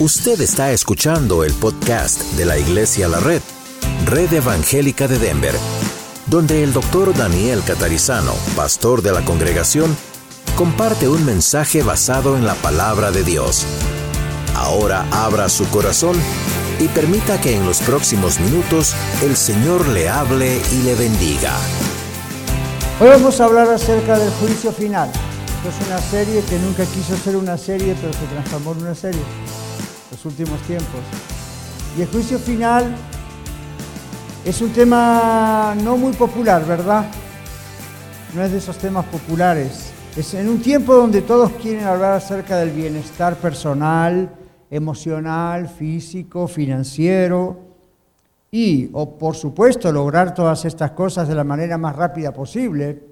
Usted está escuchando el podcast de la Iglesia La Red, Red Evangélica de Denver, donde el doctor Daniel Catarizano, pastor de la congregación, comparte un mensaje basado en la palabra de Dios. Ahora abra su corazón y permita que en los próximos minutos el Señor le hable y le bendiga. Hoy vamos a hablar acerca del juicio final. Es una serie que nunca quiso ser una serie, pero se transformó en una serie los últimos tiempos. Y el juicio final es un tema no muy popular, ¿verdad? No es de esos temas populares. Es en un tiempo donde todos quieren hablar acerca del bienestar personal, emocional, físico, financiero y, o por supuesto, lograr todas estas cosas de la manera más rápida posible.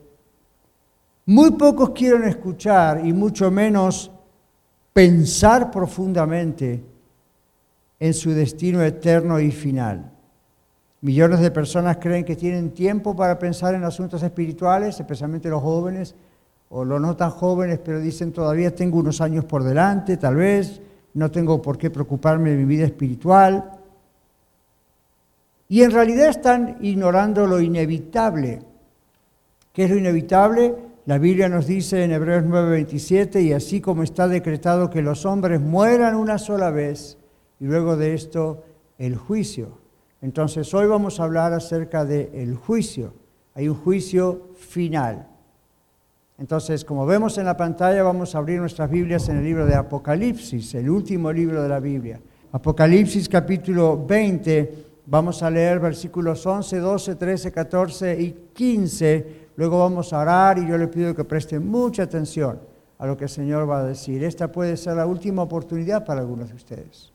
Muy pocos quieren escuchar y mucho menos pensar profundamente en su destino eterno y final. Millones de personas creen que tienen tiempo para pensar en asuntos espirituales, especialmente los jóvenes o los no tan jóvenes, pero dicen todavía tengo unos años por delante, tal vez, no tengo por qué preocuparme de mi vida espiritual. Y en realidad están ignorando lo inevitable. ¿Qué es lo inevitable? La Biblia nos dice en Hebreos 9:27, y así como está decretado que los hombres mueran una sola vez, y luego de esto el juicio. Entonces hoy vamos a hablar acerca del juicio. Hay un juicio final. Entonces, como vemos en la pantalla, vamos a abrir nuestras Biblias en el libro de Apocalipsis, el último libro de la Biblia. Apocalipsis capítulo 20, vamos a leer versículos 11, 12, 13, 14 y 15. Luego vamos a orar y yo le pido que presten mucha atención a lo que el Señor va a decir. Esta puede ser la última oportunidad para algunos de ustedes.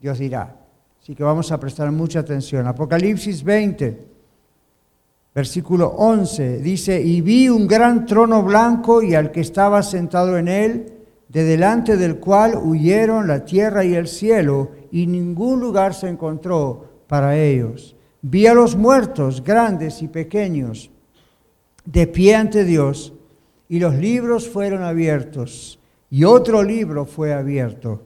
Dios dirá. Así que vamos a prestar mucha atención. Apocalipsis 20, versículo 11, dice, y vi un gran trono blanco y al que estaba sentado en él, de delante del cual huyeron la tierra y el cielo, y ningún lugar se encontró para ellos. Vi a los muertos, grandes y pequeños, de pie ante Dios, y los libros fueron abiertos, y otro libro fue abierto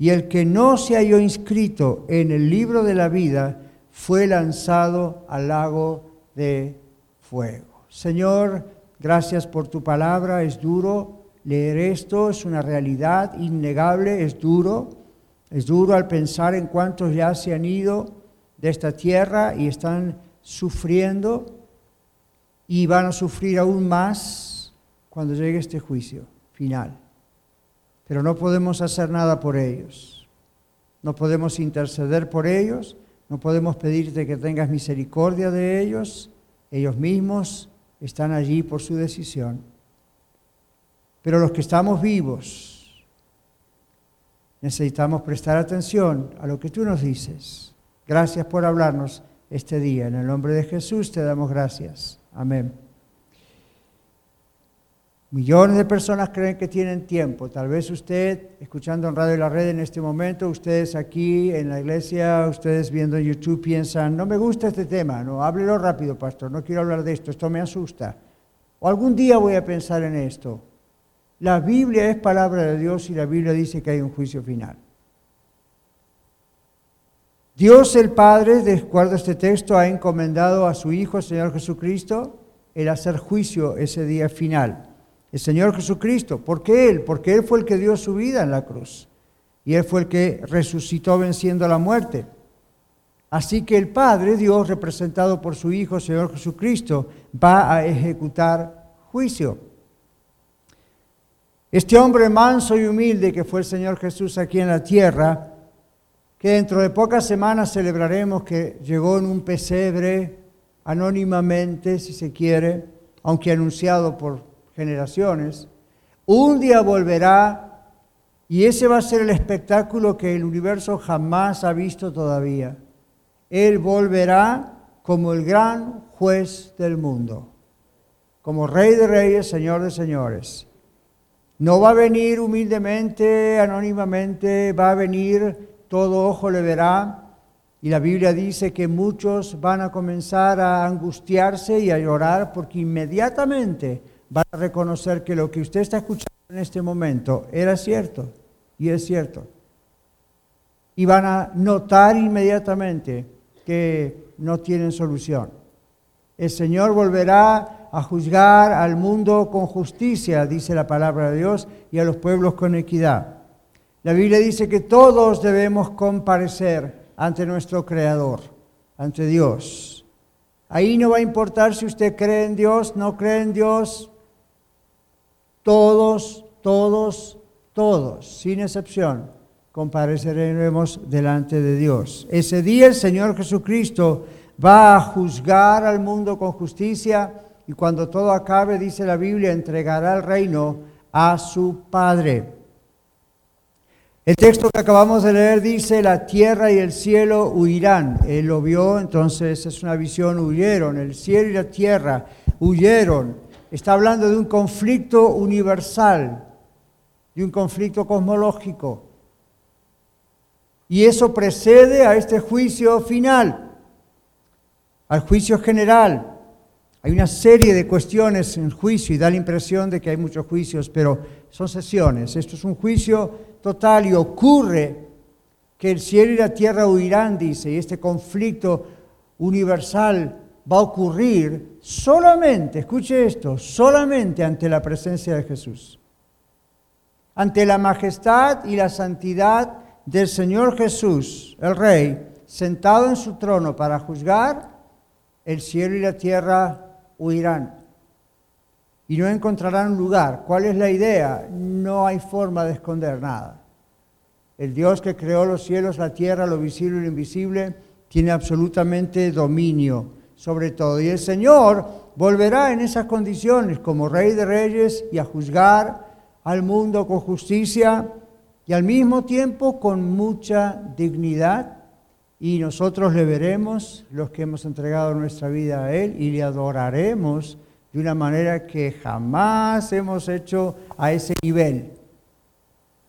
y el que no se halló inscrito en el libro de la vida fue lanzado al lago de fuego. Señor, gracias por tu palabra, es duro leer esto, es una realidad innegable, es duro, es duro al pensar en cuántos ya se han ido de esta tierra y están sufriendo y van a sufrir aún más cuando llegue este juicio final pero no podemos hacer nada por ellos. No podemos interceder por ellos, no podemos pedirte que tengas misericordia de ellos. Ellos mismos están allí por su decisión. Pero los que estamos vivos necesitamos prestar atención a lo que tú nos dices. Gracias por hablarnos este día. En el nombre de Jesús te damos gracias. Amén. Millones de personas creen que tienen tiempo. Tal vez usted, escuchando en Radio La Red en este momento, ustedes aquí en la iglesia, ustedes viendo YouTube, piensan, no me gusta este tema, no, háblelo rápido, pastor, no quiero hablar de esto, esto me asusta. O algún día voy a pensar en esto. La Biblia es palabra de Dios y la Biblia dice que hay un juicio final. Dios el Padre, de acuerdo a este texto, ha encomendado a su Hijo, el Señor Jesucristo, el hacer juicio ese día final el Señor Jesucristo. ¿Por qué Él? Porque Él fue el que dio su vida en la cruz. Y Él fue el que resucitó venciendo la muerte. Así que el Padre, Dios, representado por su Hijo, Señor Jesucristo, va a ejecutar juicio. Este hombre manso y humilde que fue el Señor Jesús aquí en la tierra, que dentro de pocas semanas celebraremos que llegó en un pesebre anónimamente, si se quiere, aunque anunciado por generaciones, un día volverá Y ese va a ser el espectáculo que el universo jamás ha visto todavía. Él volverá como el gran juez del mundo, como rey de reyes, señor de señores. No va a venir humildemente, anónimamente, va a venir, todo ojo le verá. Y la Biblia dice que muchos van a comenzar a angustiarse y a llorar porque inmediatamente van a reconocer que lo que usted está escuchando en este momento era cierto y es cierto. Y van a notar inmediatamente que no tienen solución. El Señor volverá a juzgar al mundo con justicia, dice la palabra de Dios, y a los pueblos con equidad. La Biblia dice que todos debemos comparecer ante nuestro Creador, ante Dios. Ahí no va a importar si usted cree en Dios, no cree en Dios. Todos, todos todos, sin excepción, compareceremos delante de Dios. Ese día el Señor Jesucristo va a juzgar al mundo con justicia y cuando todo acabe, dice la Biblia, entregará el reino a su Padre. El texto que acabamos de leer dice, la tierra y el cielo huirán. Él lo vio, entonces es una visión, huyeron. El cielo y la tierra huyeron. Está hablando de un conflicto universal de un conflicto cosmológico. Y eso precede a este juicio final, al juicio general. Hay una serie de cuestiones en juicio y da la impresión de que hay muchos juicios, pero son sesiones. Esto es un juicio total y ocurre que el cielo y la tierra huirán, dice, y este conflicto universal va a ocurrir solamente, escuche esto, solamente ante la presencia de Jesús ante la majestad y la santidad del Señor Jesús, el Rey, sentado en su trono para juzgar, el cielo y la tierra huirán y no encontrarán lugar. ¿Cuál es la idea? No hay forma de esconder nada. El Dios que creó los cielos, la tierra, lo visible y lo invisible, tiene absolutamente dominio sobre todo. Y el Señor volverá en esas condiciones como Rey de Reyes y a juzgar al mundo con justicia y al mismo tiempo con mucha dignidad. Y nosotros le veremos, los que hemos entregado nuestra vida a Él, y le adoraremos de una manera que jamás hemos hecho a ese nivel.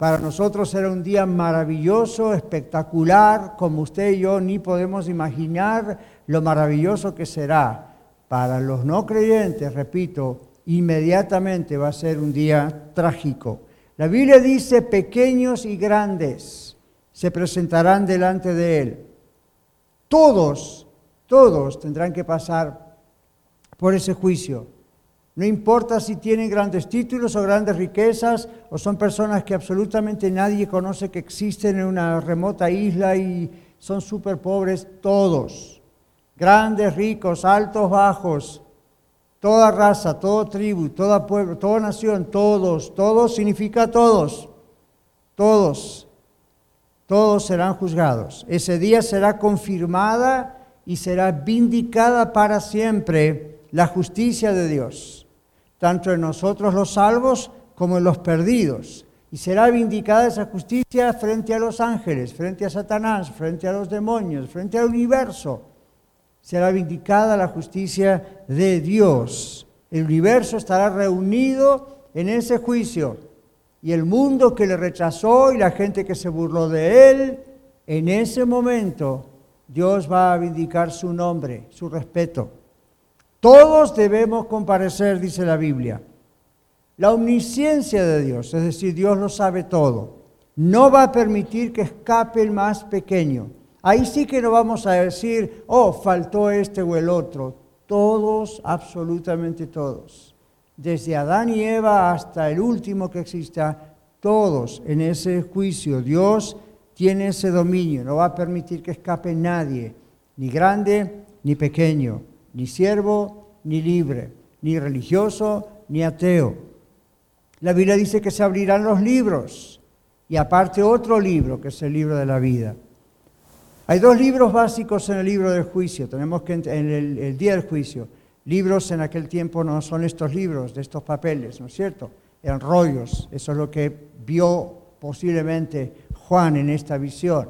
Para nosotros será un día maravilloso, espectacular, como usted y yo ni podemos imaginar lo maravilloso que será. Para los no creyentes, repito, inmediatamente va a ser un día trágico. La Biblia dice, pequeños y grandes se presentarán delante de Él. Todos, todos tendrán que pasar por ese juicio. No importa si tienen grandes títulos o grandes riquezas o son personas que absolutamente nadie conoce que existen en una remota isla y son súper pobres, todos. Grandes, ricos, altos, bajos, toda raza, toda tribu, toda pueblo, toda nación, todos, todos significa todos, todos, todos serán juzgados. Ese día será confirmada y será vindicada para siempre la justicia de Dios, tanto en nosotros los salvos como en los perdidos. Y será vindicada esa justicia frente a los ángeles, frente a Satanás, frente a los demonios, frente al universo será vindicada la justicia de Dios. El universo estará reunido en ese juicio. Y el mundo que le rechazó y la gente que se burló de él, en ese momento Dios va a vindicar su nombre, su respeto. Todos debemos comparecer, dice la Biblia. La omnisciencia de Dios, es decir, Dios lo sabe todo, no va a permitir que escape el más pequeño. Ahí sí que no vamos a decir, oh, faltó este o el otro. Todos, absolutamente todos. Desde Adán y Eva hasta el último que exista, todos en ese juicio. Dios tiene ese dominio, no va a permitir que escape nadie, ni grande ni pequeño, ni siervo ni libre, ni religioso ni ateo. La Biblia dice que se abrirán los libros y aparte otro libro, que es el libro de la vida. Hay dos libros básicos en el libro del juicio. Tenemos que en el, día del juicio. Libros en aquel tiempo no son estos libros, de estos papeles, ¿no es cierto? Eran rollos. Eso es lo que vio posiblemente Juan en esta visión.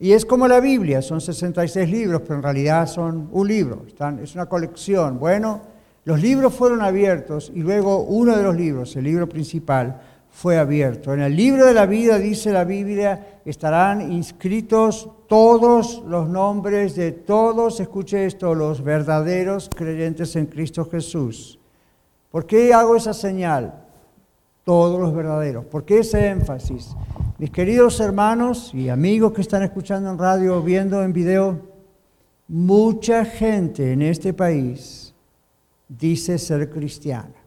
Y es como la Biblia, son 66 libros, pero en realidad son un libro, es una colección. Bueno, los libros fueron abiertos y luego uno de los libros, el libro principal, fue abierto. En el libro de la vida, dice la Biblia, estarán inscritos todos los nombres de todos, escuche esto, los verdaderos creyentes en Cristo Jesús. ¿Por qué hago esa señal? Todos los verdaderos. ¿Por qué ese énfasis? Mis queridos hermanos y amigos que están escuchando en radio o viendo en video, mucha gente en este país dice ser cristiana.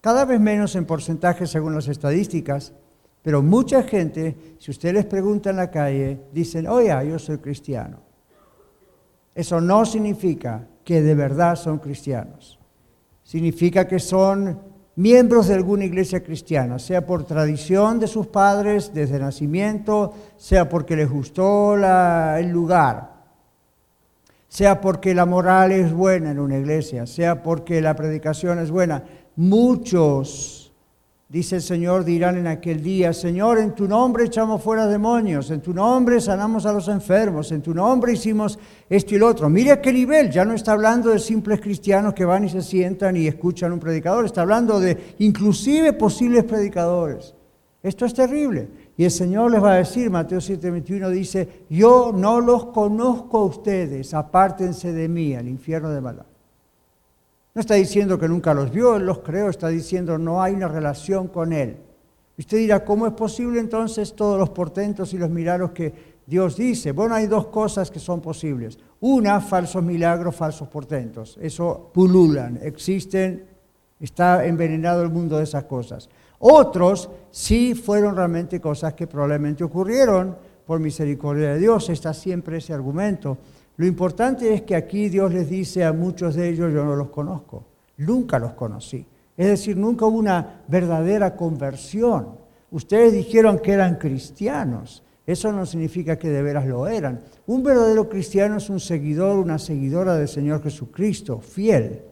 Cada vez menos en porcentaje según las estadísticas, pero mucha gente, si usted les pregunta en la calle, dicen, oye, yo soy cristiano. Eso no significa que de verdad son cristianos. Significa que son miembros de alguna iglesia cristiana, sea por tradición de sus padres desde nacimiento, sea porque les gustó el lugar, sea porque la moral es buena en una iglesia, sea porque la predicación es buena. Muchos, dice el Señor, dirán en aquel día, Señor, en tu nombre echamos fuera demonios, en tu nombre sanamos a los enfermos, en tu nombre hicimos esto y lo otro. Mire a qué nivel, ya no está hablando de simples cristianos que van y se sientan y escuchan un predicador, está hablando de inclusive posibles predicadores. Esto es terrible. Y el Señor les va a decir, Mateo 7:21 dice, yo no los conozco a ustedes, apártense de mí, al infierno de maldad. No está diciendo que nunca los vio, los creó, está diciendo no hay una relación con él. usted dirá, ¿cómo es posible entonces todos los portentos y los milagros que Dios dice? Bueno, hay dos cosas que son posibles. Una, falsos milagros, falsos portentos. Eso pululan, existen, está envenenado el mundo de esas cosas. Otros sí fueron realmente cosas que probablemente ocurrieron por misericordia de Dios. Está siempre ese argumento. Lo importante es que aquí Dios les dice a muchos de ellos, yo no los conozco, nunca los conocí. Es decir, nunca hubo una verdadera conversión. Ustedes dijeron que eran cristianos. Eso no significa que de veras lo eran. Un verdadero cristiano es un seguidor, una seguidora del Señor Jesucristo, fiel.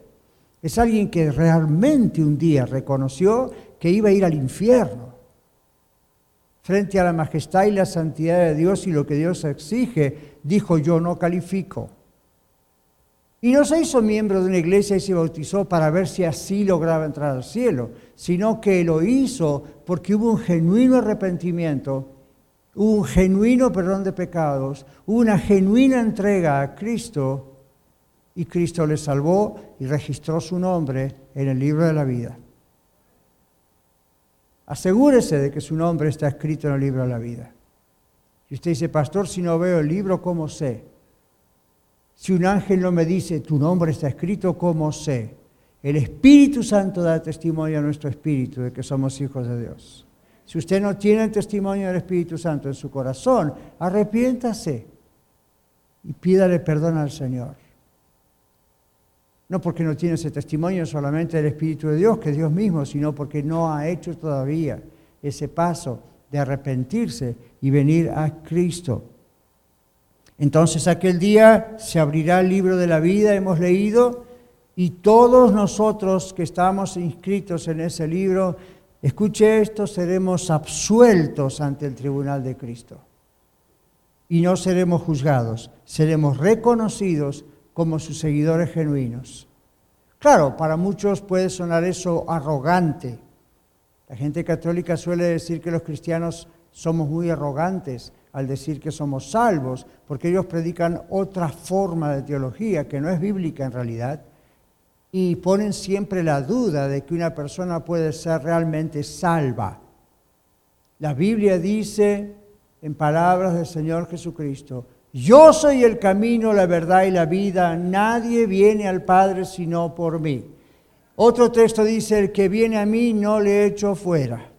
Es alguien que realmente un día reconoció que iba a ir al infierno frente a la majestad y la santidad de Dios y lo que Dios exige, dijo yo no califico. Y no se hizo miembro de una iglesia y se bautizó para ver si así lograba entrar al cielo, sino que lo hizo porque hubo un genuino arrepentimiento, hubo un genuino perdón de pecados, hubo una genuina entrega a Cristo y Cristo le salvó y registró su nombre en el libro de la vida. Asegúrese de que su nombre está escrito en el libro de la vida. Y usted dice, pastor, si no veo el libro, ¿cómo sé? Si un ángel no me dice, tu nombre está escrito, ¿cómo sé? El Espíritu Santo da testimonio a nuestro espíritu de que somos hijos de Dios. Si usted no tiene el testimonio del Espíritu Santo en su corazón, arrepiéntase y pídale perdón al Señor. No porque no tiene ese testimonio solamente del Espíritu de Dios, que es Dios mismo, sino porque no ha hecho todavía ese paso de arrepentirse y venir a Cristo. Entonces aquel día se abrirá el libro de la vida, hemos leído, y todos nosotros que estamos inscritos en ese libro, escuche esto, seremos absueltos ante el tribunal de Cristo. Y no seremos juzgados, seremos reconocidos como sus seguidores genuinos. Claro, para muchos puede sonar eso arrogante. La gente católica suele decir que los cristianos somos muy arrogantes al decir que somos salvos, porque ellos predican otra forma de teología que no es bíblica en realidad, y ponen siempre la duda de que una persona puede ser realmente salva. La Biblia dice, en palabras del Señor Jesucristo, yo soy el camino, la verdad y la vida. Nadie viene al Padre sino por mí. Otro texto dice, el que viene a mí no le echo fuera.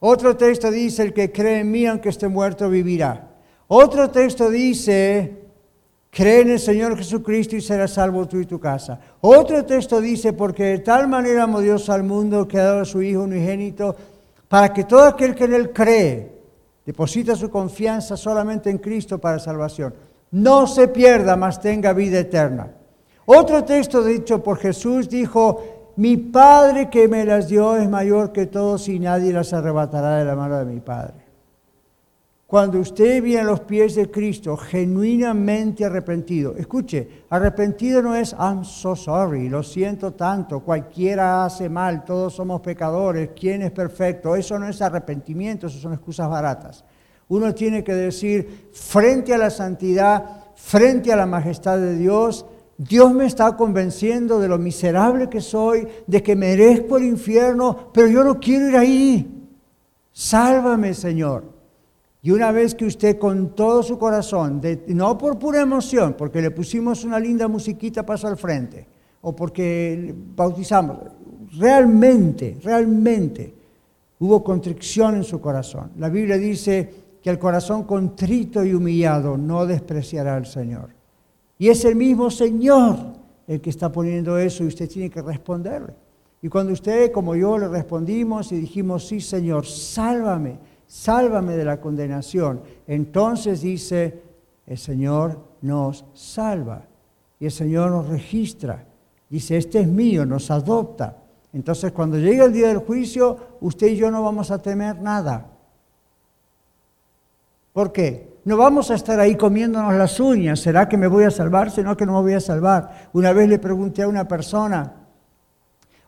Otro texto dice, el que cree en mí, aunque esté muerto, vivirá. Otro texto dice, cree en el Señor Jesucristo y serás salvo tú y tu casa. Otro texto dice, porque de tal manera amó Dios al mundo que ha dado a su Hijo unigénito, para que todo aquel que en él cree Deposita su confianza solamente en Cristo para salvación. No se pierda, mas tenga vida eterna. Otro texto dicho por Jesús dijo, mi Padre que me las dio es mayor que todos y nadie las arrebatará de la mano de mi Padre. Cuando usted viene a los pies de Cristo genuinamente arrepentido, escuche, arrepentido no es I'm so sorry, lo siento tanto, cualquiera hace mal, todos somos pecadores, ¿quién es perfecto? Eso no es arrepentimiento, eso son excusas baratas. Uno tiene que decir, frente a la santidad, frente a la majestad de Dios, Dios me está convenciendo de lo miserable que soy, de que merezco el infierno, pero yo no quiero ir ahí. Sálvame, Señor. Y una vez que usted con todo su corazón, no por pura emoción, porque le pusimos una linda musiquita paso al frente, o porque bautizamos, realmente, realmente hubo contrición en su corazón. La Biblia dice que el corazón contrito y humillado no despreciará al Señor. Y es el mismo Señor el que está poniendo eso y usted tiene que responderle. Y cuando usted, como yo, le respondimos y dijimos, sí Señor, sálvame sálvame de la condenación. Entonces dice, el Señor nos salva y el Señor nos registra. Dice, este es mío, nos adopta. Entonces cuando llegue el día del juicio, usted y yo no vamos a temer nada. ¿Por qué? No vamos a estar ahí comiéndonos las uñas. ¿Será que me voy a salvar? ¿Será que no me voy a salvar? Una vez le pregunté a una persona,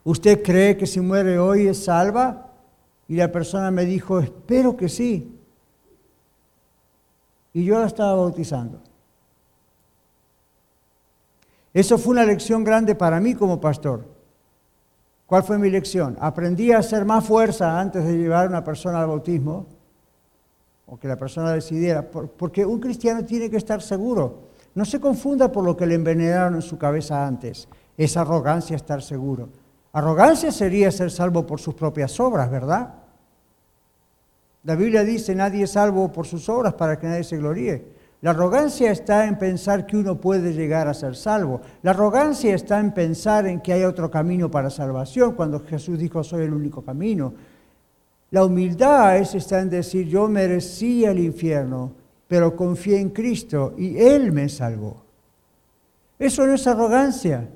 ¿usted cree que si muere hoy es salva? Y la persona me dijo, espero que sí. Y yo la estaba bautizando. Eso fue una lección grande para mí como pastor. ¿Cuál fue mi lección? Aprendí a hacer más fuerza antes de llevar a una persona al bautismo, o que la persona decidiera, porque un cristiano tiene que estar seguro. No se confunda por lo que le envenenaron en su cabeza antes. Es arrogancia estar seguro. Arrogancia sería ser salvo por sus propias obras, ¿verdad? La Biblia dice, nadie es salvo por sus obras para que nadie se gloríe. La arrogancia está en pensar que uno puede llegar a ser salvo. La arrogancia está en pensar en que hay otro camino para salvación, cuando Jesús dijo, soy el único camino. La humildad es está en decir, yo merecía el infierno, pero confié en Cristo y Él me salvó. Eso no es arrogancia.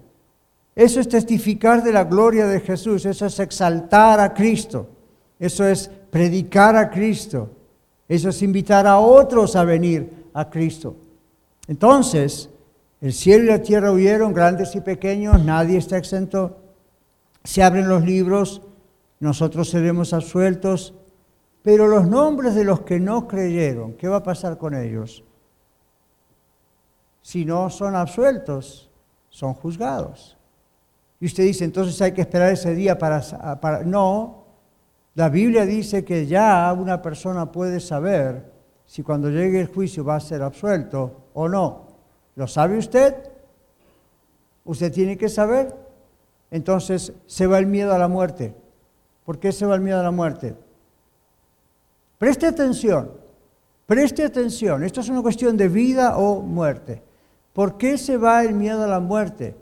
Eso es testificar de la gloria de Jesús. Eso es exaltar a Cristo. Eso es predicar a Cristo. Eso es invitar a otros a venir a Cristo. Entonces, el cielo y la tierra huyeron, grandes y pequeños, nadie está exento. Se abren los libros, nosotros seremos absueltos, pero los nombres de los que no creyeron, ¿qué va a pasar con ellos? Si no son absueltos, son juzgados. Y usted dice, entonces hay que esperar ese día para... para... No, la Biblia dice que ya una persona puede saber si cuando llegue el juicio va a ser absuelto o no. ¿Lo sabe usted? Usted tiene que saber. Entonces se va el miedo a la muerte. ¿Por qué se va el miedo a la muerte? Preste atención, preste atención. Esto es una cuestión de vida o muerte. ¿Por qué se va el miedo a la muerte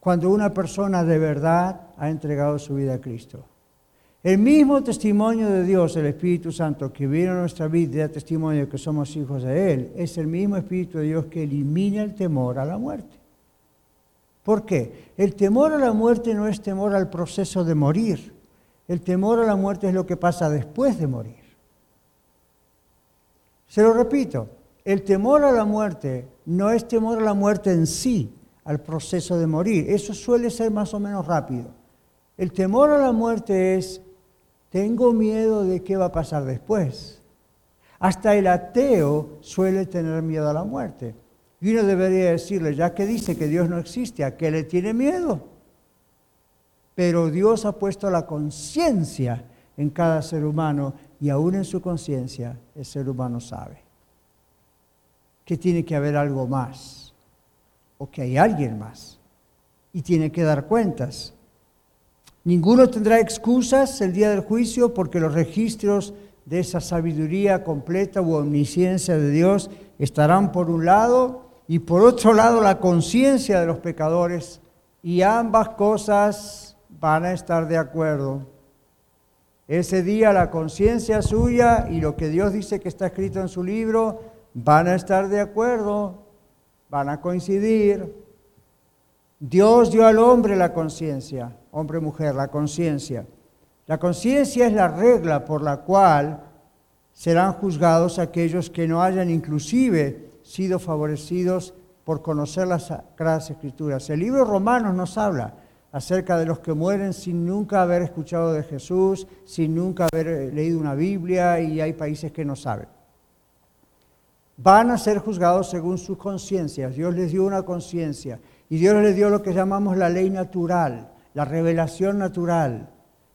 cuando una persona de verdad ha entregado su vida a Cristo? El mismo testimonio de Dios, el Espíritu Santo, que viene a nuestra vida y da testimonio de que somos hijos de Él, es el mismo Espíritu de Dios que elimina el temor a la muerte. ¿Por qué? El temor a la muerte no es temor al proceso de morir. El temor a la muerte es lo que pasa después de morir. Se lo repito, el temor a la muerte no es temor a la muerte en sí, al proceso de morir. Eso suele ser más o menos rápido. El temor a la muerte es tengo miedo de qué va a pasar después. Hasta el ateo suele tener miedo a la muerte. Y uno debería decirle, ya que dice que Dios no existe, ¿a qué le tiene miedo? Pero Dios ha puesto la conciencia en cada ser humano y aún en su conciencia el ser humano sabe que tiene que haber algo más o que hay alguien más y tiene que dar cuentas Ninguno tendrá excusas el día del juicio porque los registros de esa sabiduría completa u omnisciencia de Dios estarán por un lado y por otro lado la conciencia de los pecadores y ambas cosas van a estar de acuerdo. Ese día la conciencia suya y lo que Dios dice que está escrito en su libro van a estar de acuerdo, van a coincidir. Dios dio al hombre la conciencia, hombre mujer, la conciencia. La conciencia es la regla por la cual serán juzgados aquellos que no hayan inclusive sido favorecidos por conocer las Sagradas Escrituras. El libro Romanos nos habla acerca de los que mueren sin nunca haber escuchado de Jesús, sin nunca haber eh, leído una Biblia y hay países que no saben. Van a ser juzgados según sus conciencias. Dios les dio una conciencia y Dios les dio lo que llamamos la ley natural, la revelación natural.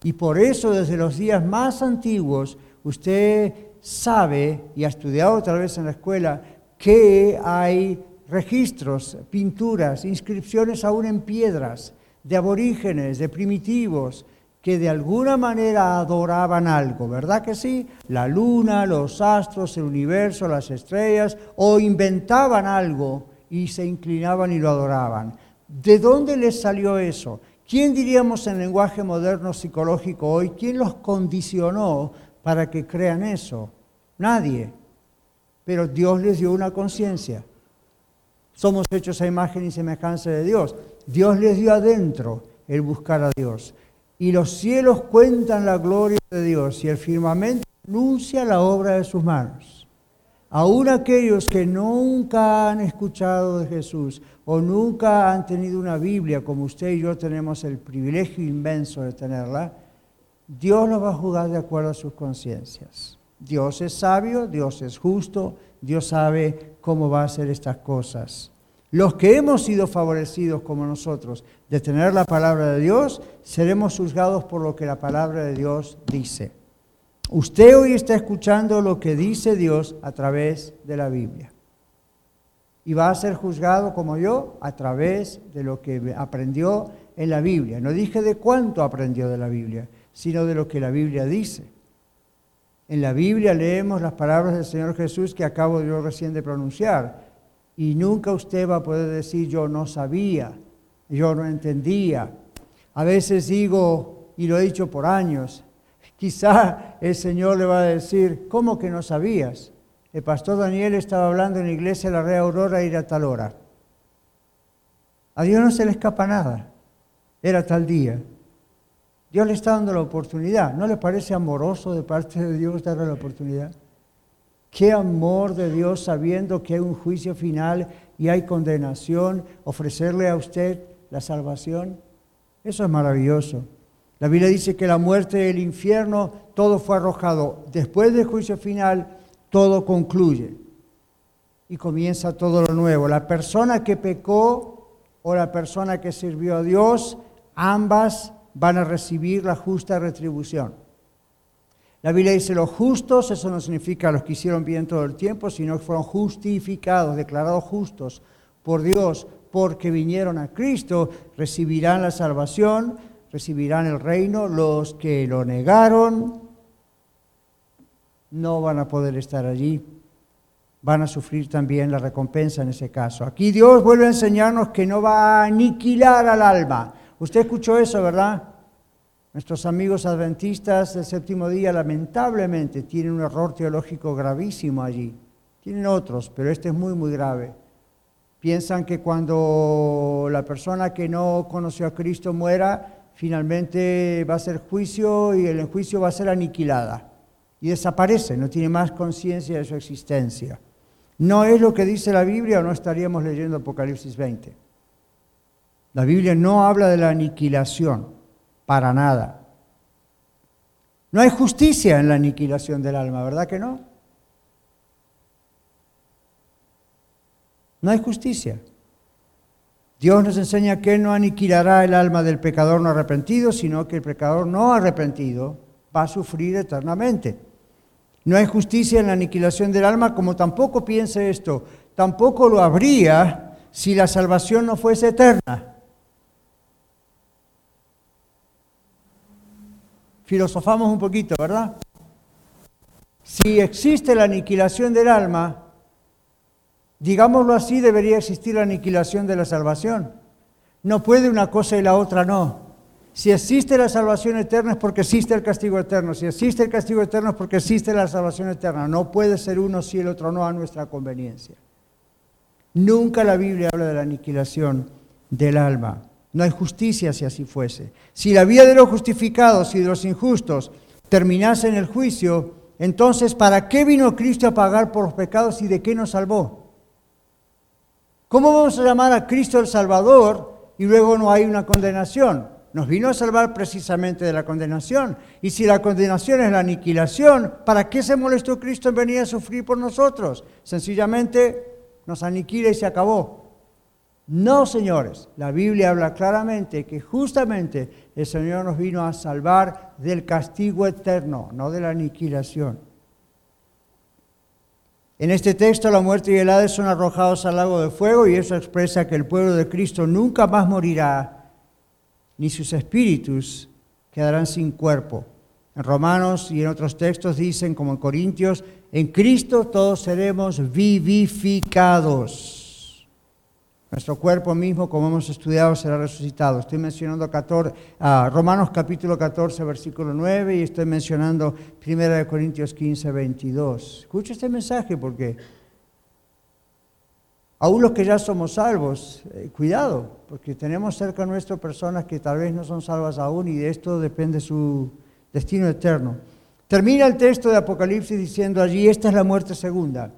Y por eso desde los días más antiguos usted sabe y ha estudiado otra vez en la escuela que hay registros, pinturas, inscripciones aún en piedras de aborígenes, de primitivos, que de alguna manera adoraban algo, ¿verdad que sí? La luna, los astros, el universo, las estrellas, o inventaban algo y se inclinaban y lo adoraban. ¿De dónde les salió eso? ¿Quién diríamos en lenguaje moderno psicológico hoy? ¿Quién los condicionó para que crean eso? Nadie. Pero Dios les dio una conciencia. Somos hechos a imagen y semejanza de Dios. Dios les dio adentro el buscar a Dios. Y los cielos cuentan la gloria de Dios y el firmamento anuncia la obra de sus manos. Aún aquellos que nunca han escuchado de Jesús o nunca han tenido una Biblia como usted y yo tenemos el privilegio inmenso de tenerla, Dios los va a juzgar de acuerdo a sus conciencias. Dios es sabio, Dios es justo, Dios sabe cómo va a hacer estas cosas. Los que hemos sido favorecidos como nosotros de tener la palabra de Dios, seremos juzgados por lo que la palabra de Dios dice. Usted hoy está escuchando lo que dice Dios a través de la Biblia. Y va a ser juzgado como yo a través de lo que aprendió en la Biblia. No dije de cuánto aprendió de la Biblia, sino de lo que la Biblia dice. En la Biblia leemos las palabras del Señor Jesús que acabo yo recién de pronunciar. Y nunca usted va a poder decir yo no sabía, yo no entendía. A veces digo, y lo he dicho por años, quizá el Señor le va a decir, ¿cómo que no sabías? El pastor Daniel estaba hablando en la iglesia de la Red Aurora y era tal hora. A Dios no se le escapa nada. Era tal día. Dios le está dando la oportunidad. ¿No le parece amoroso de parte de Dios darle la oportunidad? Qué amor de Dios sabiendo que hay un juicio final y hay condenación, ofrecerle a usted la salvación. Eso es maravilloso. La Biblia dice que la muerte del infierno, todo fue arrojado. Después del juicio final, todo concluye y comienza todo lo nuevo. La persona que pecó o la persona que sirvió a Dios, ambas van a recibir la justa retribución. La Biblia dice los justos, eso no significa los que hicieron bien todo el tiempo, sino que fueron justificados, declarados justos por Dios, porque vinieron a Cristo, recibirán la salvación, recibirán el reino. Los que lo negaron no van a poder estar allí, van a sufrir también la recompensa en ese caso. Aquí Dios vuelve a enseñarnos que no va a aniquilar al alma, Usted escuchó eso, ¿verdad? Nuestros amigos adventistas del séptimo día lamentablemente tienen un error teológico gravísimo allí. Tienen otros, pero este es muy, muy grave. Piensan que cuando la persona que no conoció a Cristo muera, finalmente va a ser juicio y el juicio va a ser aniquilada. Y desaparece, no tiene más conciencia de su existencia. No es lo que dice la Biblia o no estaríamos leyendo Apocalipsis 20. La Biblia no habla de la aniquilación, para nada. No hay justicia en la aniquilación del alma, ¿verdad que no? No hay justicia. Dios nos enseña que no aniquilará el alma del pecador no arrepentido, sino que el pecador no arrepentido va a sufrir eternamente. No hay justicia en la aniquilación del alma, como tampoco piense esto, tampoco lo habría si la salvación no fuese eterna. filosofamos un poquito, ¿verdad? Si existe la aniquilación del alma, digámoslo así, debería existir la aniquilación de la salvación. No puede una cosa y la otra no. Si existe la salvación eterna es porque existe el castigo eterno. Si existe el castigo eterno es porque existe la salvación eterna. No puede ser uno si el otro no a nuestra conveniencia. Nunca la Biblia habla de la aniquilación del alma. No hay justicia si así fuese. Si la vida de los justificados y de los injustos terminase en el juicio, entonces ¿para qué vino Cristo a pagar por los pecados y de qué nos salvó? ¿Cómo vamos a llamar a Cristo el Salvador y luego no hay una condenación? Nos vino a salvar precisamente de la condenación. Y si la condenación es la aniquilación, ¿para qué se molestó Cristo en venir a sufrir por nosotros? Sencillamente nos aniquila y se acabó. No, señores, la Biblia habla claramente que justamente el Señor nos vino a salvar del castigo eterno, no de la aniquilación. En este texto la muerte y el Hades son arrojados al lago de fuego y eso expresa que el pueblo de Cristo nunca más morirá, ni sus espíritus quedarán sin cuerpo. En Romanos y en otros textos dicen, como en Corintios, en Cristo todos seremos vivificados. Nuestro cuerpo mismo, como hemos estudiado, será resucitado. Estoy mencionando Romanos capítulo 14, versículo 9, y estoy mencionando 1 Corintios 15, 22. Escucha este mensaje porque aún los que ya somos salvos, eh, cuidado, porque tenemos cerca nuestro personas que tal vez no son salvas aún y de esto depende su destino eterno. Termina el texto de Apocalipsis diciendo allí, esta es la muerte segunda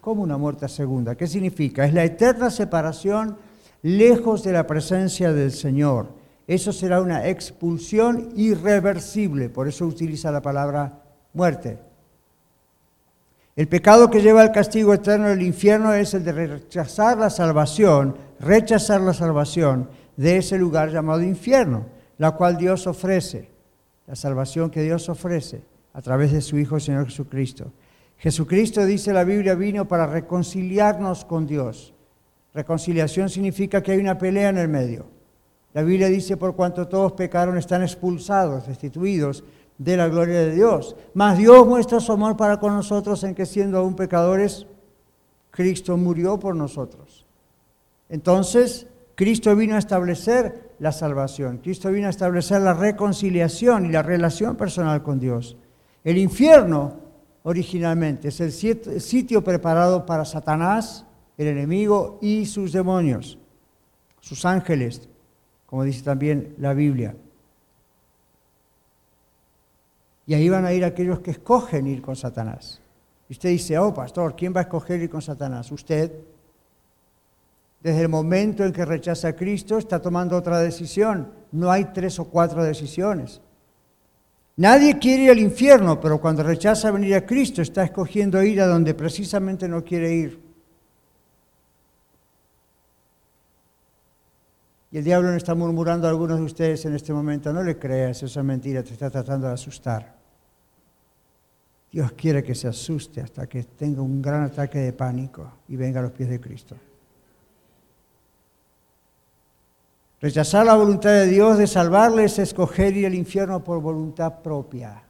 ¿cómo una muerte segunda? ¿Qué significa? Es la eterna separación lejos de la presencia del Señor. Eso será una expulsión irreversible, por eso utiliza la palabra muerte. El pecado que lleva al castigo eterno del infierno es el de rechazar la salvación, rechazar la salvación de ese lugar llamado infierno, la cual Dios ofrece, la salvación que Dios ofrece a través de su Hijo Señor Jesucristo. Jesucristo, dice la Biblia, vino para reconciliarnos con Dios. Reconciliación significa que hay una pelea en el medio. La Biblia dice, por cuanto todos pecaron, están expulsados, destituidos de la gloria de Dios. Mas Dios muestra su amor para con nosotros en que siendo aún pecadores, Cristo murió por nosotros. Entonces, Cristo vino a establecer la salvación. Cristo vino a establecer la reconciliación y la relación personal con Dios. El infierno originalmente. Es el sitio preparado para Satanás, el enemigo y sus demonios, sus ángeles, como dice también la Biblia. Y ahí van a ir aquellos que escogen ir con Satanás. Y usted dice, oh pastor, ¿quién va a escoger ir con Satanás? Usted. Desde el momento en que rechaza a Cristo está tomando otra decisión. No hay tres o cuatro decisiones. Nadie quiere ir al infierno, pero cuando rechaza venir a Cristo está escogiendo ir a donde precisamente no quiere ir. Y el diablo no está murmurando a algunos de ustedes en este momento, no le creas, esa mentira te está tratando de asustar. Dios quiere que se asuste hasta que tenga un gran ataque de pánico y venga a los pies de Cristo. Rechazar la voluntad de Dios de salvarle es escoger ir al infierno por voluntad propia.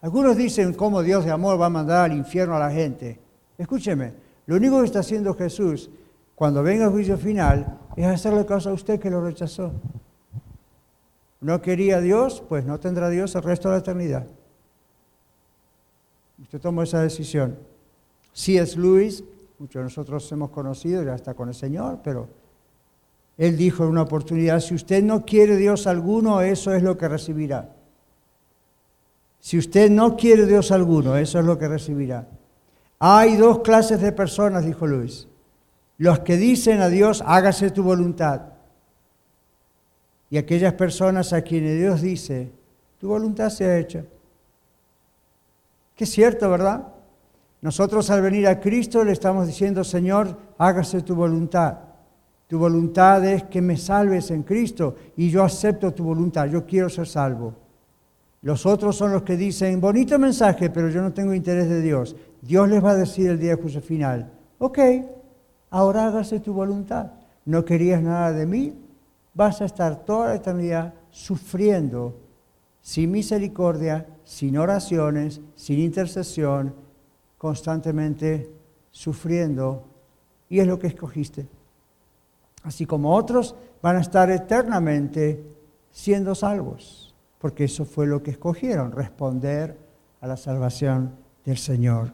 Algunos dicen cómo Dios de amor va a mandar al infierno a la gente. Escúcheme, lo único que está haciendo Jesús cuando venga el juicio final es hacerle caso a usted que lo rechazó. ¿No quería Dios? Pues no tendrá Dios el resto de la eternidad. Usted tomó esa decisión. Si es Luis, muchos de nosotros hemos conocido, ya está con el Señor, pero él dijo en una oportunidad, si usted no quiere Dios alguno, eso es lo que recibirá. Si usted no quiere Dios alguno, eso es lo que recibirá. Hay dos clases de personas, dijo Luis. Los que dicen a Dios, hágase tu voluntad. Y aquellas personas a quienes Dios dice, tu voluntad se ha hecho. Que es cierto, ¿verdad? Nosotros al venir a Cristo le estamos diciendo, Señor, hágase tu voluntad. Tu voluntad es que me salves en Cristo y yo acepto tu voluntad, yo quiero ser salvo. Los otros son los que dicen, bonito mensaje, pero yo no tengo interés de Dios. Dios les va a decir el día de juicio final, ok, ahora hágase tu voluntad. No querías nada de mí, vas a estar toda la eternidad sufriendo sin misericordia, sin oraciones, sin intercesión, constantemente sufriendo. Y es lo que escogiste así como otros van a estar eternamente siendo salvos, porque eso fue lo que escogieron, responder a la salvación del Señor.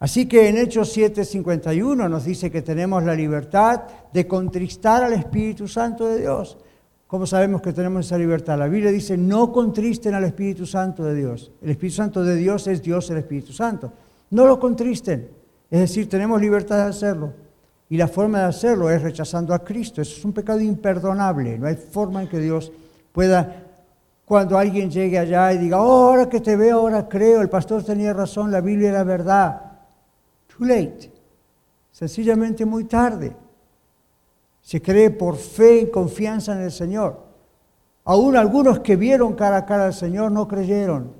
Así que en Hechos 7:51 nos dice que tenemos la libertad de contristar al Espíritu Santo de Dios. ¿Cómo sabemos que tenemos esa libertad? La Biblia dice, no contristen al Espíritu Santo de Dios. El Espíritu Santo de Dios es Dios el Espíritu Santo. No lo contristen. Es decir, tenemos libertad de hacerlo. Y la forma de hacerlo es rechazando a Cristo. Eso es un pecado imperdonable. No hay forma en que Dios pueda, cuando alguien llegue allá y diga, oh, ahora que te veo, ahora creo, el pastor tenía razón, la Biblia era verdad. Too late. Sencillamente muy tarde. Se cree por fe y confianza en el Señor. Aún algunos que vieron cara a cara al Señor no creyeron.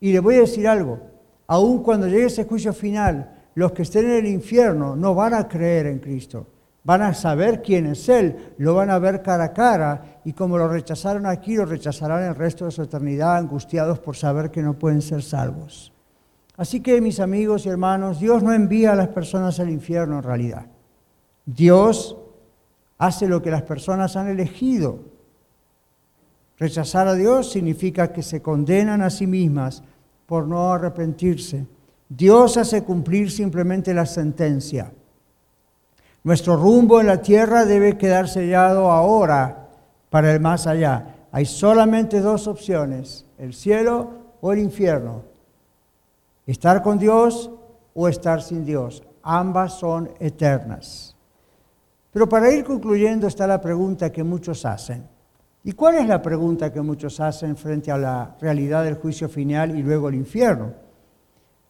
Y le voy a decir algo, aún cuando llegue ese juicio final, los que estén en el infierno no van a creer en Cristo. Van a saber quién es Él, lo van a ver cara a cara y como lo rechazaron aquí, lo rechazarán el resto de su eternidad, angustiados por saber que no pueden ser salvos. Así que mis amigos y hermanos, Dios no envía a las personas al infierno en realidad. Dios hace lo que las personas han elegido. Rechazar a Dios significa que se condenan a sí mismas por no arrepentirse. Dios hace cumplir simplemente la sentencia. Nuestro rumbo en la tierra debe quedar sellado ahora para el más allá. Hay solamente dos opciones, el cielo o el infierno. Estar con Dios o estar sin Dios. Ambas son eternas. Pero para ir concluyendo está la pregunta que muchos hacen. ¿Y cuál es la pregunta que muchos hacen frente a la realidad del juicio final y luego el infierno?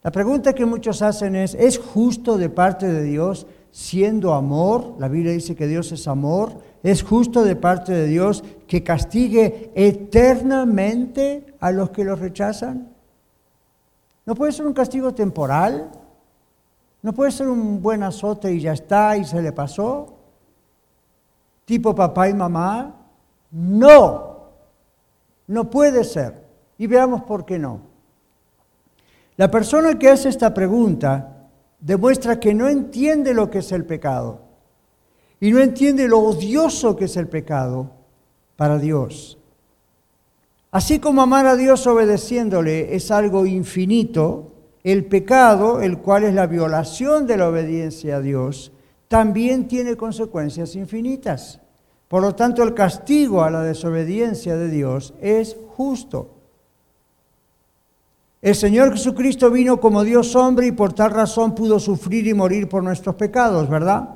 La pregunta que muchos hacen es, ¿es justo de parte de Dios siendo amor? La Biblia dice que Dios es amor. ¿Es justo de parte de Dios que castigue eternamente a los que lo rechazan? ¿No puede ser un castigo temporal? ¿No puede ser un buen azote y ya está y se le pasó? tipo papá y mamá? No, no puede ser. Y veamos por qué no. La persona que hace esta pregunta demuestra que no entiende lo que es el pecado y no entiende lo odioso que es el pecado para Dios. Así como amar a Dios obedeciéndole es algo infinito, el pecado, el cual es la violación de la obediencia a Dios, también tiene consecuencias infinitas. Por lo tanto, el castigo a la desobediencia de Dios es justo. El Señor Jesucristo vino como Dios hombre y por tal razón pudo sufrir y morir por nuestros pecados, ¿verdad?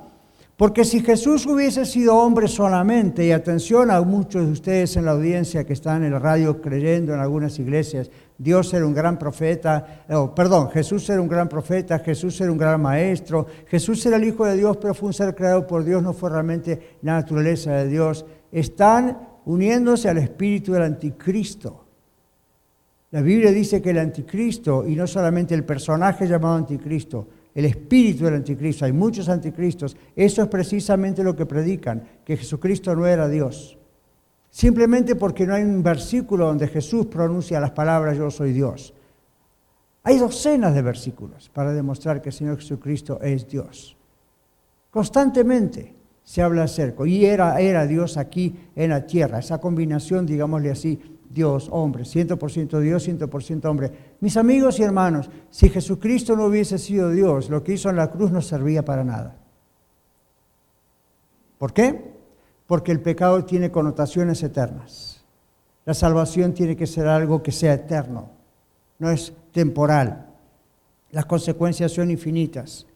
Porque si Jesús hubiese sido hombre solamente, y atención a muchos de ustedes en la audiencia que están en la radio creyendo en algunas iglesias, Dios era un gran profeta, oh, perdón, Jesús era un gran profeta, Jesús era un gran maestro, Jesús era el Hijo de Dios, pero fue un ser creado por Dios, no fue realmente la naturaleza de Dios. Están uniéndose al espíritu del anticristo. La Biblia dice que el anticristo, y no solamente el personaje llamado anticristo, el espíritu del anticristo, hay muchos anticristos, eso es precisamente lo que predican, que Jesucristo no era Dios. Simplemente porque no hay un versículo donde Jesús pronuncia las palabras yo soy Dios. Hay docenas de versículos para demostrar que el Señor Jesucristo es Dios. Constantemente se habla acerca, y era, era Dios aquí en la tierra, esa combinación, digámosle así, Dios, hombre, 100% Dios, 100% hombre. Mis amigos y hermanos, si Jesucristo no hubiese sido Dios, lo que hizo en la cruz no servía para nada. ¿Por qué? Porque el pecado tiene connotaciones eternas. La salvación tiene que ser algo que sea eterno, no es temporal. Las consecuencias son infinitas.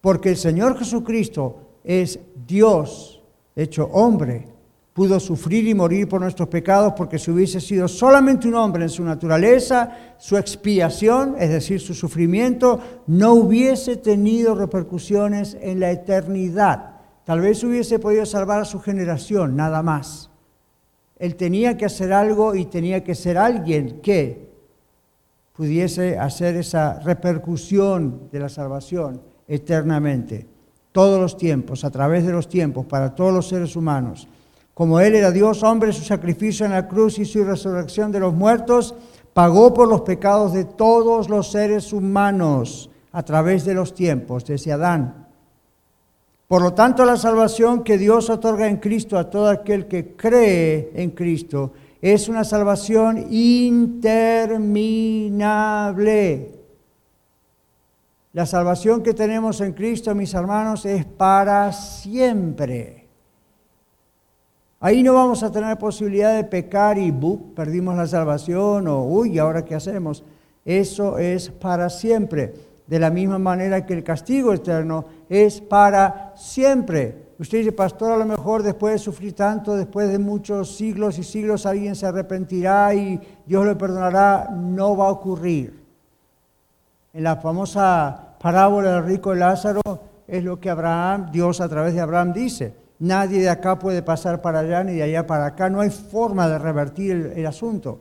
Porque el Señor Jesucristo es Dios hecho hombre pudo sufrir y morir por nuestros pecados porque si hubiese sido solamente un hombre en su naturaleza, su expiación, es decir, su sufrimiento, no hubiese tenido repercusiones en la eternidad. Tal vez hubiese podido salvar a su generación, nada más. Él tenía que hacer algo y tenía que ser alguien que pudiese hacer esa repercusión de la salvación eternamente, todos los tiempos, a través de los tiempos, para todos los seres humanos. Como Él era Dios hombre, su sacrificio en la cruz y su resurrección de los muertos pagó por los pecados de todos los seres humanos a través de los tiempos, desde Adán. Por lo tanto, la salvación que Dios otorga en Cristo a todo aquel que cree en Cristo es una salvación interminable. La salvación que tenemos en Cristo, mis hermanos, es para siempre. Ahí no vamos a tener posibilidad de pecar y perdimos la salvación o uy, ¿ahora qué hacemos? Eso es para siempre. De la misma manera que el castigo eterno es para siempre. Usted dice, pastor, a lo mejor después de sufrir tanto, después de muchos siglos y siglos, alguien se arrepentirá y Dios le perdonará. No va a ocurrir. En la famosa parábola del rico Lázaro es lo que Abraham, Dios a través de Abraham dice. Nadie de acá puede pasar para allá ni de allá para acá. No hay forma de revertir el, asunto.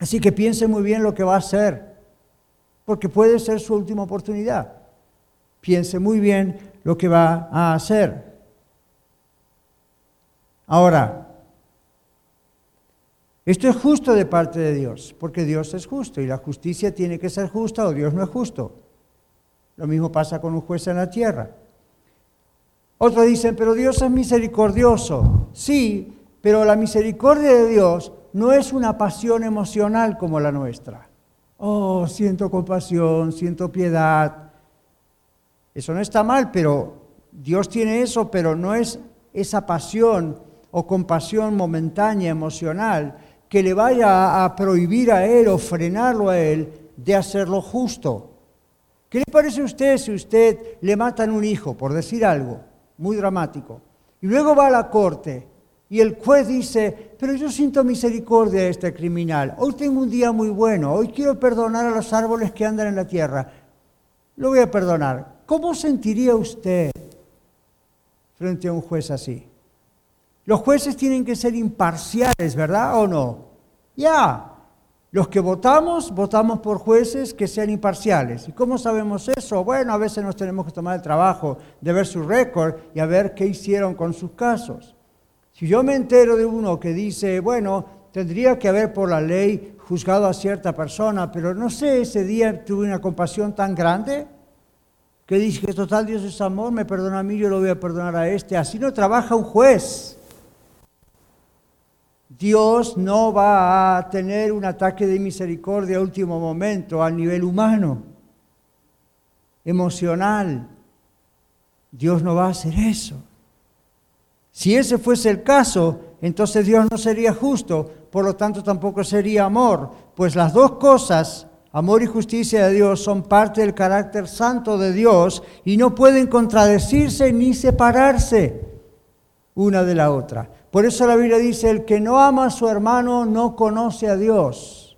Así que piense muy bien lo que va a hacer, porque puede ser su última oportunidad. Piense muy bien lo que va a hacer. Ahora, esto es justo de parte de Dios, porque Dios es justo y la justicia tiene que ser justa o Dios no es justo. Lo mismo pasa con un juez en la tierra. Otros dicen, pero Dios es misericordioso. Sí, pero la misericordia de Dios no es una pasión emocional como la nuestra. Oh, siento compasión, siento piedad. Eso no está mal, pero Dios tiene eso, pero no es esa pasión o compasión momentánea, emocional, que le vaya a prohibir a él o frenarlo a él de hacer lo justo. ¿Qué le parece a usted si usted le matan un hijo, por decir algo muy dramático, y luego va a la corte y el juez dice, pero yo siento misericordia de este criminal, hoy tengo un día muy bueno, hoy quiero perdonar a los árboles que andan en la tierra, lo voy a perdonar. ¿Cómo sentiría usted frente a un juez así? Los jueces tienen que ser imparciales, ¿verdad o no? Ya, los que votamos, votamos por jueces que sean imparciales. ¿Y cómo sabemos eso? Bueno, a veces nos tenemos que tomar el trabajo de ver su récord y a ver qué hicieron con sus casos. Si yo me entero de uno que dice, bueno, tendría que haber por la ley juzgado a cierta persona, pero no sé, ese día tuve una compasión tan grande que dije, total Dios es amor, me perdona a mí, yo lo voy a perdonar a este. Así no trabaja un juez. Dios no va a tener un ataque de misericordia a último momento a nivel humano, emocional. Dios no va a hacer eso. Si ese fuese el caso, entonces Dios no sería justo, por lo tanto tampoco sería amor, pues las dos cosas, amor y justicia de Dios, son parte del carácter santo de Dios y no pueden contradecirse ni separarse una de la otra. Por eso la Biblia dice, el que no ama a su hermano no conoce a Dios.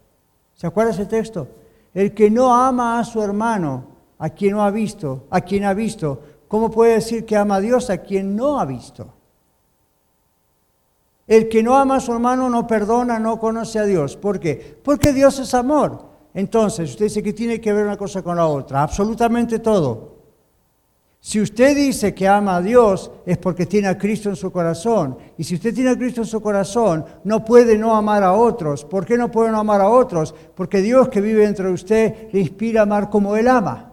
¿Se acuerda ese texto? El que no ama a su hermano, a quien no ha visto, a quien ha visto, ¿cómo puede decir que ama a Dios a quien no ha visto? El que no ama a su hermano no perdona, no conoce a Dios. ¿Por qué? Porque Dios es amor. Entonces, usted dice que tiene que ver una cosa con la otra, absolutamente todo. Si usted dice que ama a Dios es porque tiene a Cristo en su corazón. Y si usted tiene a Cristo en su corazón, no puede no amar a otros. ¿Por qué no puede no amar a otros? Porque Dios que vive dentro de usted le inspira a amar como Él ama.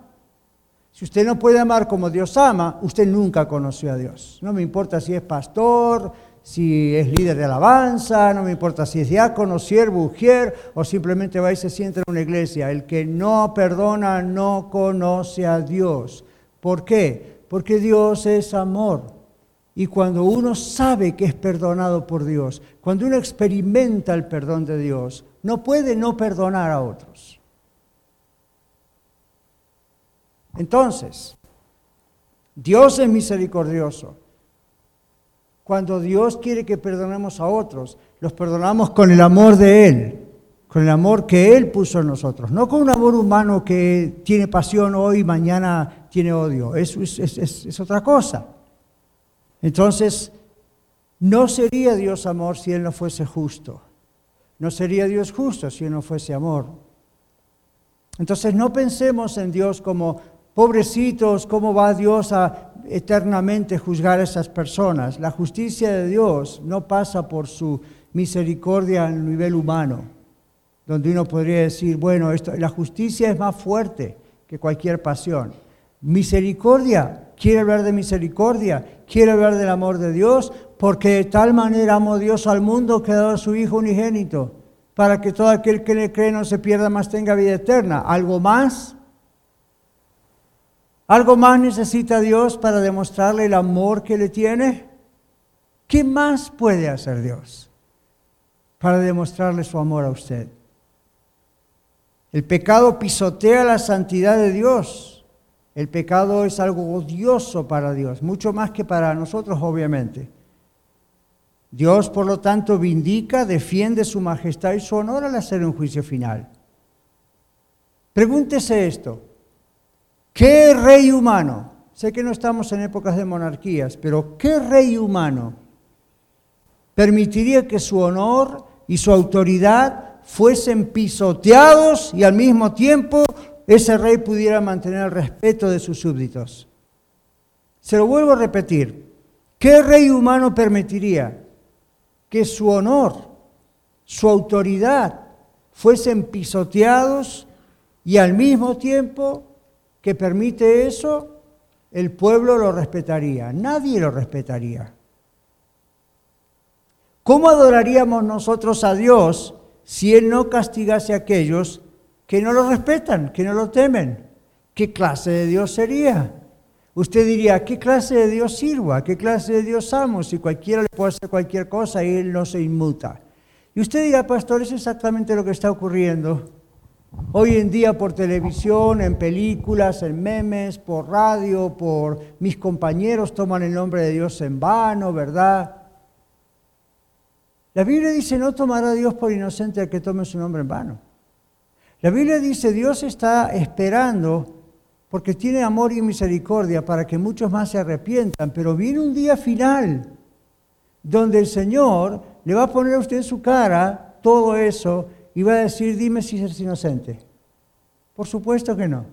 Si usted no puede amar como Dios ama, usted nunca conoció a Dios. No me importa si es pastor, si es líder de alabanza, no me importa si es diácono, siervo, ujier, o simplemente va y se sienta en una iglesia. El que no perdona no conoce a Dios. ¿Por qué? Porque Dios es amor. Y cuando uno sabe que es perdonado por Dios, cuando uno experimenta el perdón de Dios, no puede no perdonar a otros. Entonces, Dios es misericordioso. Cuando Dios quiere que perdonemos a otros, los perdonamos con el amor de Él con el amor que Él puso en nosotros, no con un amor humano que tiene pasión hoy mañana tiene odio, es, es, otra cosa. Entonces, no sería Dios amor si Él no fuese justo, no sería Dios justo si Él no fuese amor. Entonces, no pensemos en Dios como pobrecitos, ¿cómo va Dios a eternamente juzgar a esas personas? La justicia de Dios no pasa por su misericordia a nivel humano donde uno podría decir, bueno, esto, la justicia es más fuerte que cualquier pasión. Misericordia, quiere hablar de misericordia, quiere hablar del amor de Dios, porque de tal manera amó Dios al mundo que ha dado a su Hijo unigénito, para que todo aquel que le cree no se pierda, más tenga vida eterna. ¿Algo más? ¿Algo más necesita Dios para demostrarle el amor que le tiene? ¿Qué más puede hacer Dios para demostrarle su amor a usted? El pecado pisotea la santidad de Dios. El pecado es algo odioso para Dios, mucho más que para nosotros, obviamente. Dios, por lo tanto, vindica, defiende su majestad y su honor al hacer un juicio final. Pregúntese esto. ¿Qué rey humano? Sé que no estamos en épocas de monarquías, pero ¿qué rey humano permitiría que su honor y su autoridad fuesen pisoteados y al mismo tiempo ese rey pudiera mantener el respeto de sus súbditos. Se lo vuelvo a repetir. ¿Qué rey humano permitiría que su honor, su autoridad fuesen pisoteados y al mismo tiempo que permite eso, el pueblo lo respetaría? Nadie lo respetaría. ¿Cómo adoraríamos nosotros a Dios si Él no castigase a aquellos que no lo respetan, que no lo temen. ¿Qué clase de Dios sería? Usted diría, ¿qué clase de Dios sirva? ¿Qué clase de Dios amo? Si cualquiera le puede hacer cualquier cosa y Él no se inmuta. Y usted dirá, pastor, es exactamente lo que está ocurriendo. Hoy en día por televisión, en películas, en memes, por radio, por mis compañeros toman el nombre de Dios en vano, ¿verdad? La Biblia dice, no tomará a Dios por inocente al que tome su nombre en vano. La Biblia dice, Dios está esperando porque tiene amor y misericordia para que muchos más se arrepientan, pero viene un día final donde el Señor le va a poner a usted en su cara todo eso y va a decir, dime si eres inocente. Por supuesto que no.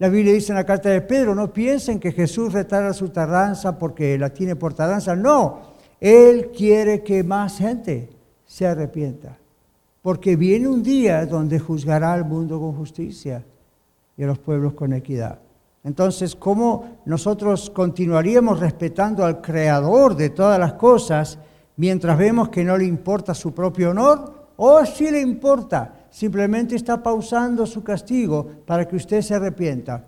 La Biblia dice en la carta de Pedro, no piensen que Jesús retarda su tardanza porque la tiene por tardanza. No, él quiere que más gente se arrepienta, porque viene un día donde juzgará al mundo con justicia y a los pueblos con equidad. Entonces, ¿cómo nosotros continuaríamos respetando al Creador de todas las cosas mientras vemos que no le importa su propio honor? ¿O sí le importa? Simplemente está pausando su castigo para que usted se arrepienta.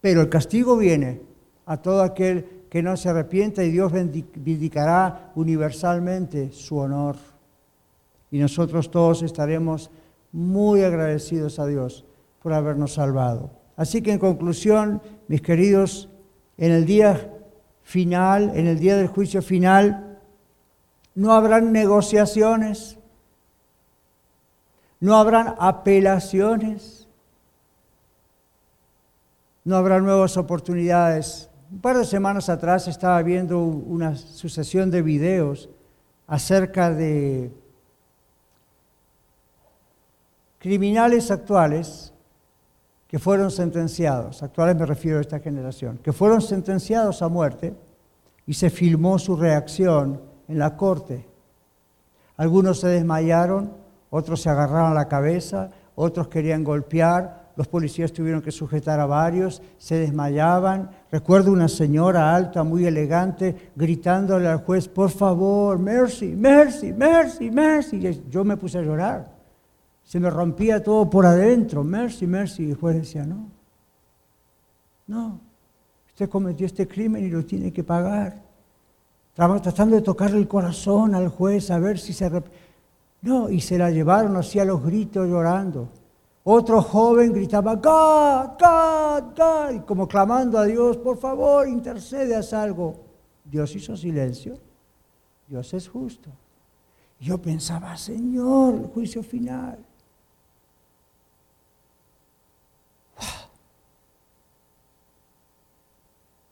Pero el castigo viene a todo aquel que no se arrepienta y Dios vindicará universalmente su honor. Y nosotros todos estaremos muy agradecidos a Dios por habernos salvado. Así que en conclusión, mis queridos, en el día final, en el día del juicio final, no habrán negociaciones, no habrán apelaciones, no habrá nuevas oportunidades un par de semanas atrás estaba viendo una sucesión de videos acerca de criminales actuales que fueron sentenciados, actuales me refiero a esta generación, que fueron sentenciados a muerte y se filmó su reacción en la corte. Algunos se desmayaron, otros se agarraron la cabeza, otros querían golpear, los policías tuvieron que sujetar a varios, se desmayaban. Recuerdo una señora alta, muy elegante, gritándole al juez, por favor, mercy, mercy, mercy, mercy. yo me puse a llorar. Se me rompía todo por adentro, mercy, mercy. Y el juez decía, no, no, usted cometió este crimen y lo tiene que pagar. Tratando de tocarle el corazón al juez a ver si se... No, y se la llevaron así a los gritos llorando. Otro joven gritaba, God, God, God, y como clamando a Dios, por favor, intercede, haz algo. Dios hizo silencio. Dios es justo. Yo pensaba, Señor, juicio final.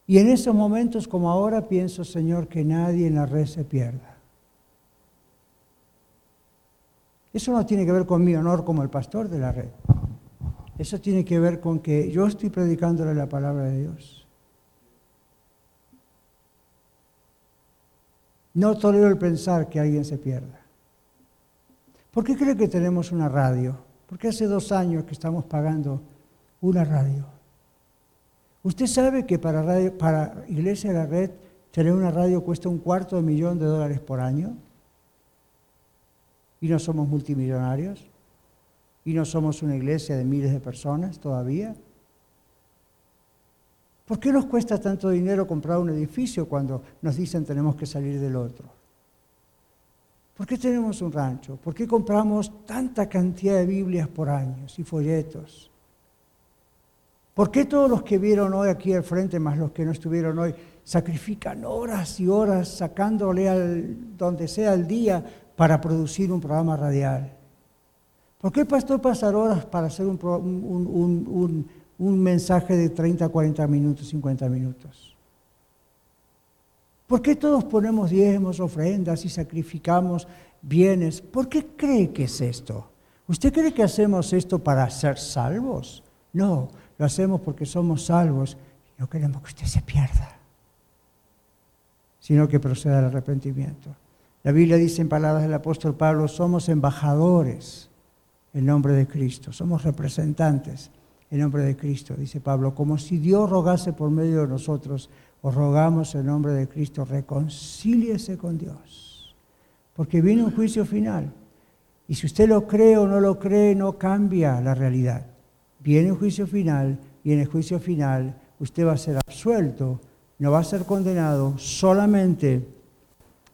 Y en esos momentos como ahora pienso, Señor, que nadie en la red se pierda. Eso no tiene que ver con mi honor como el pastor de la red. Eso tiene que ver con que yo estoy predicándole la palabra de Dios. No tolero el pensar que alguien se pierda. ¿Por qué cree que tenemos una radio? Porque hace dos años que estamos pagando una radio. ¿Usted sabe que para, para Iglesia de la Red tener una radio cuesta un cuarto de millón de dólares por año? y no somos multimillonarios y no somos una iglesia de miles de personas todavía. ¿Por qué nos cuesta tanto dinero comprar un edificio cuando nos dicen tenemos que salir del otro? ¿Por qué tenemos un rancho? ¿Por qué compramos tanta cantidad de Biblias por años y folletos? ¿Por qué todos los que vieron hoy aquí al frente, más los que no estuvieron hoy, sacrifican horas y horas sacándole al, donde sea el día para producir un programa radial? ¿Por qué el pastor pasar horas para hacer un, un mensaje de 30, 40 minutos, 50 minutos? ¿Por qué todos ponemos diezmos, ofrendas y sacrificamos bienes? ¿Por qué cree que es esto? ¿Usted cree que hacemos esto para ser salvos? No, lo hacemos porque somos salvos y no queremos que usted se pierda, sino que proceda al arrepentimiento. La Biblia dice en palabras del apóstol Pablo, somos embajadores en nombre de Cristo, somos representantes en nombre de Cristo, dice Pablo, como si Dios rogase por medio de nosotros, os rogamos en nombre de Cristo, reconcíliese con Dios, porque viene un juicio final. Y si usted lo cree o no lo cree, no cambia la realidad. Viene un juicio final y en el juicio final usted va a ser absuelto, no va a ser condenado solamente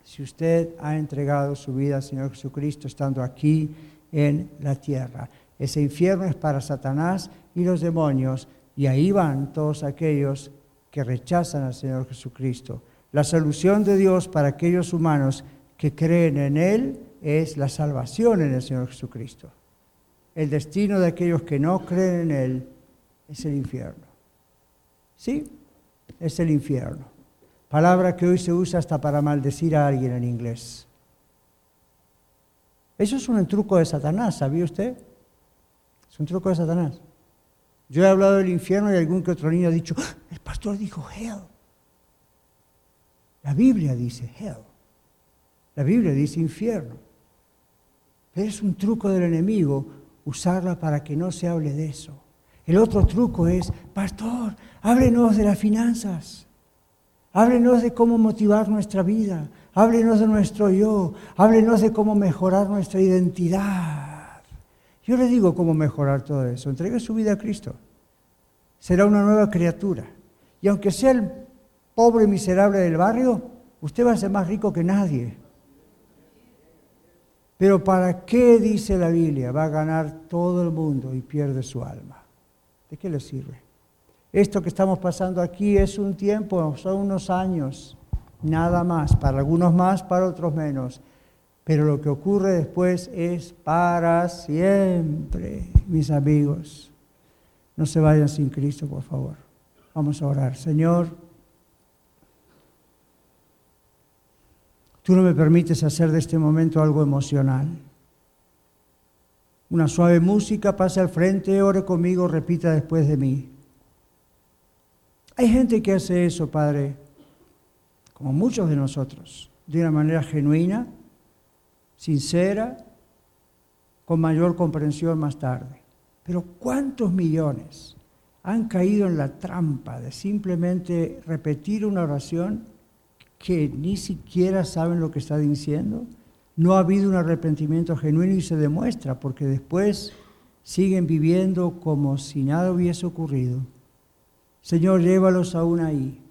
si usted ha entregado su vida al Señor Jesucristo estando aquí en la tierra. Ese infierno es para Satanás y los demonios, y ahí van todos aquellos que rechazan al Señor Jesucristo. La solución de Dios para aquellos humanos que creen en Él es la salvación en el Señor Jesucristo. El destino de aquellos que no creen en Él es el infierno. ¿Sí? Es el infierno. Palabra que hoy se usa hasta para maldecir a alguien en inglés. Eso es un truco de Satanás, ¿sabía usted? Es un truco de Satanás. Yo he hablado del infierno y algún que otro niño ha dicho, ah, el pastor dijo hell. La Biblia dice hell. La Biblia dice infierno. Es un truco del enemigo usarla para que no se hable de eso. El otro truco es, pastor, háblenos de las finanzas. Háblenos de cómo motivar nuestra vida. Háblenos de nuestro yo. Háblenos de cómo mejorar nuestra identidad. Yo le digo cómo mejorar todo eso. Entregue su vida a Cristo. Será una nueva criatura. Y aunque sea el pobre miserable del barrio, usted va a ser más rico que nadie. Pero ¿para qué dice la Biblia? Va a ganar todo el mundo y pierde su alma. ¿De qué le sirve? Esto que estamos pasando aquí es un tiempo, son unos años, nada más, para algunos más, para otros menos. Pero lo que ocurre después es para siempre, mis amigos. No se vayan sin Cristo, por favor. Vamos a orar. Señor, tú no me permites hacer de este momento algo emocional. Una suave música, pase al frente, ore conmigo, repita después de mí. Hay gente que hace eso, Padre, como muchos de nosotros, de una manera genuina, sincera, con mayor comprensión más tarde. Pero ¿cuántos millones han caído en la trampa de simplemente repetir una oración que ni siquiera saben lo que está diciendo? No ha habido un arrepentimiento genuino y se demuestra porque después siguen viviendo como si nada hubiese ocurrido. Señor, llévalos aún ahí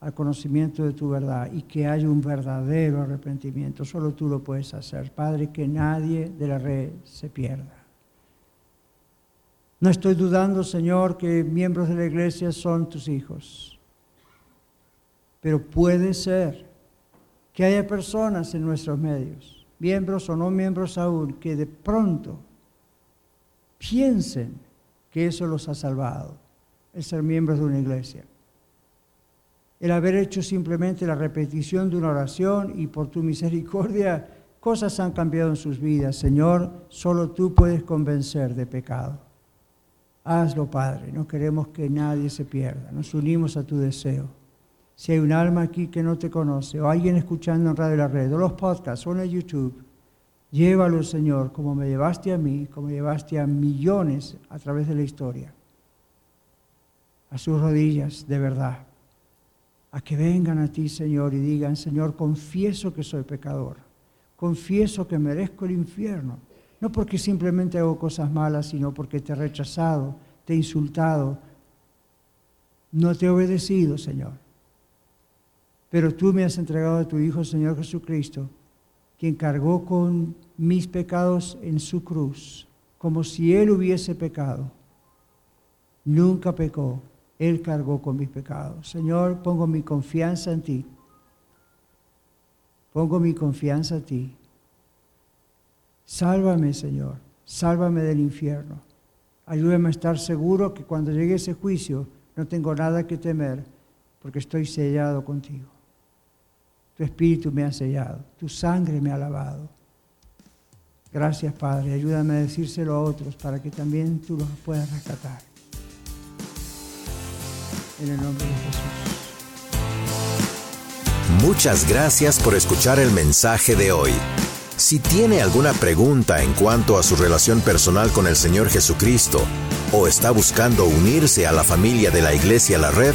al conocimiento de tu verdad y que haya un verdadero arrepentimiento. Solo tú lo puedes hacer. Padre, que nadie de la red se pierda. No estoy dudando, Señor, que miembros de la iglesia son tus hijos. Pero puede ser que haya personas en nuestros medios, miembros o no miembros aún, que de pronto piensen que eso los ha salvado, el ser miembros de una iglesia el haber hecho simplemente la repetición de una oración y por tu misericordia cosas han cambiado en sus vidas. Señor, solo tú puedes convencer de pecado. Hazlo, Padre. No queremos que nadie se pierda. Nos unimos a tu deseo. Si hay un alma aquí que no te conoce, o alguien escuchando en Radio La Red, o los podcasts, o en YouTube, llévalo, Señor, como me llevaste a mí, como llevaste a millones a través de la historia, a sus rodillas, de verdad. A que vengan a ti, Señor, y digan, Señor, confieso que soy pecador, confieso que merezco el infierno, no porque simplemente hago cosas malas, sino porque te he rechazado, te he insultado, No te he obedecido, Señor. Pero tú me has entregado a tu Hijo, Señor Jesucristo, quien cargó con mis pecados en su cruz, como si Él hubiese pecado. Nunca pecó, Él cargó con mis pecados. Señor, pongo mi confianza en ti. Pongo mi confianza en ti. Sálvame, Señor, sálvame del infierno. Ayúdame a estar seguro que cuando llegue ese juicio no tengo nada que temer, porque estoy sellado contigo. Tu espíritu me ha sellado, tu sangre me ha lavado. Gracias, Padre. Ayúdame a decírselo a otros para que también tú los puedas rescatar. En el nombre de Jesús. Muchas gracias por escuchar el mensaje de hoy. Si tiene alguna pregunta en cuanto a su relación personal con el Señor Jesucristo o está buscando unirse a la familia de la Iglesia La Red,